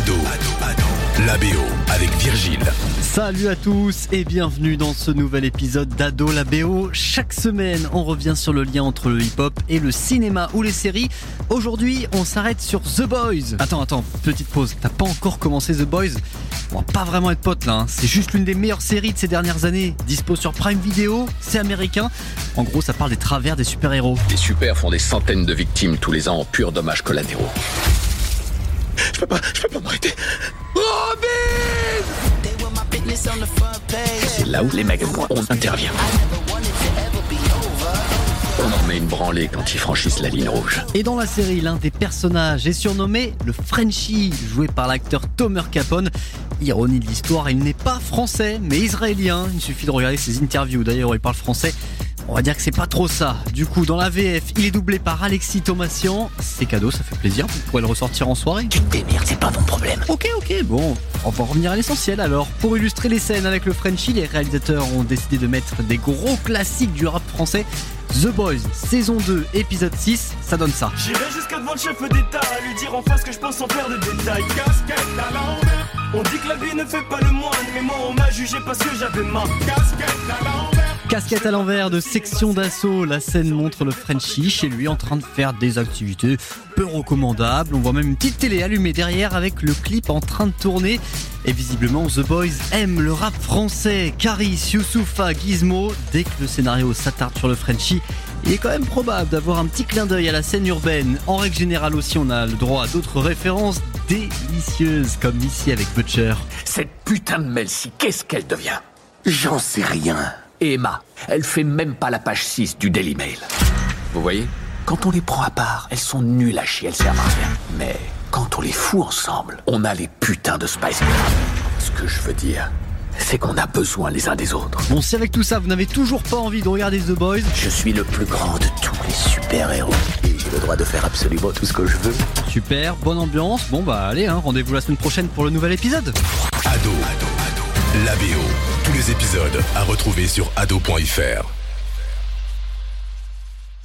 Ado, la BO avec Virgile. Salut à tous et bienvenue dans ce nouvel épisode d'Ado la BO. Chaque semaine, on revient sur le lien entre le hip-hop et le cinéma ou les séries. Aujourd'hui, on s'arrête sur The Boys. Attends, attends, petite pause. T'as pas encore commencé The Boys? On va pas vraiment être potes là. hein. C'est juste l'une des meilleures séries de ces dernières années. Dispo sur Prime Video, c'est américain. En gros, ça parle des travers des super-héros. Les super font des centaines de victimes tous les ans en purs dommages collatéraux. Je peux pas, je peux pas m'arrêter. C'est là où les moi, on intervient. On en met une branlée quand ils franchissent la ligne rouge. Et dans la série, l'un des personnages est surnommé le Frenchie, joué par l'acteur Tomer Capone. Ironie de l'histoire, il n'est pas français, mais israélien. Il suffit de regarder ses interviews. D'ailleurs, il parle français. On va dire que c'est pas trop ça. Du coup, dans la VF, il est doublé par Alexis Thomasian. C'est cadeau, ça fait plaisir. Vous pourrez le ressortir en soirée. Tu te démerdes, c'est pas mon problème. Ok, ok, bon, on va revenir à l'essentiel alors. Pour illustrer les scènes avec le Frenchie, les réalisateurs ont décidé de mettre des gros classiques du rap français. The Boys, saison 2, épisode 6, ça donne ça. J'irai jusqu'à devant le chef d'État à lui dire en face que je pense sans faire de détails. Casquette à l'envers. On dit que la vie ne fait pas le moine, mais moi on m'a jugé parce que j'avais ma casquette à l'envers. Casquette à l'envers de section d'assaut, la scène montre le Frenchie chez lui en train de faire des activités peu recommandables. On voit même une petite télé allumée derrière avec le clip en train de tourner. Et visiblement, The Boys aime le rap français. Caris, Youssoufa, Gizmo. Dès que le scénario s'attarde sur le Frenchie, il est quand même probable d'avoir un petit clin d'œil à la scène urbaine. En règle générale aussi, on a le droit à d'autres références délicieuses, comme ici avec Butcher. Cette putain de Melcy, qu'est-ce qu'elle devient? J'en sais rien. Et Emma, elle fait même pas la page 6 du Daily Mail. Vous voyez Quand on les prend à part, elles sont nulles à chier, elles servent à rien. Mais quand on les fout ensemble, on a les putains de Spice Girls. Ce que je veux dire, c'est qu'on a besoin les uns des autres. Bon, si avec tout ça, vous n'avez toujours pas envie de regarder The Boys, Je suis le plus grand de tous les super-héros. Et j'ai le droit de faire absolument tout ce que je veux. super, bonne ambiance. Bon bah allez, hein, rendez-vous la semaine prochaine pour le nouvel épisode. Ado, la BO. Tous les épisodes à retrouver sur ado.fr.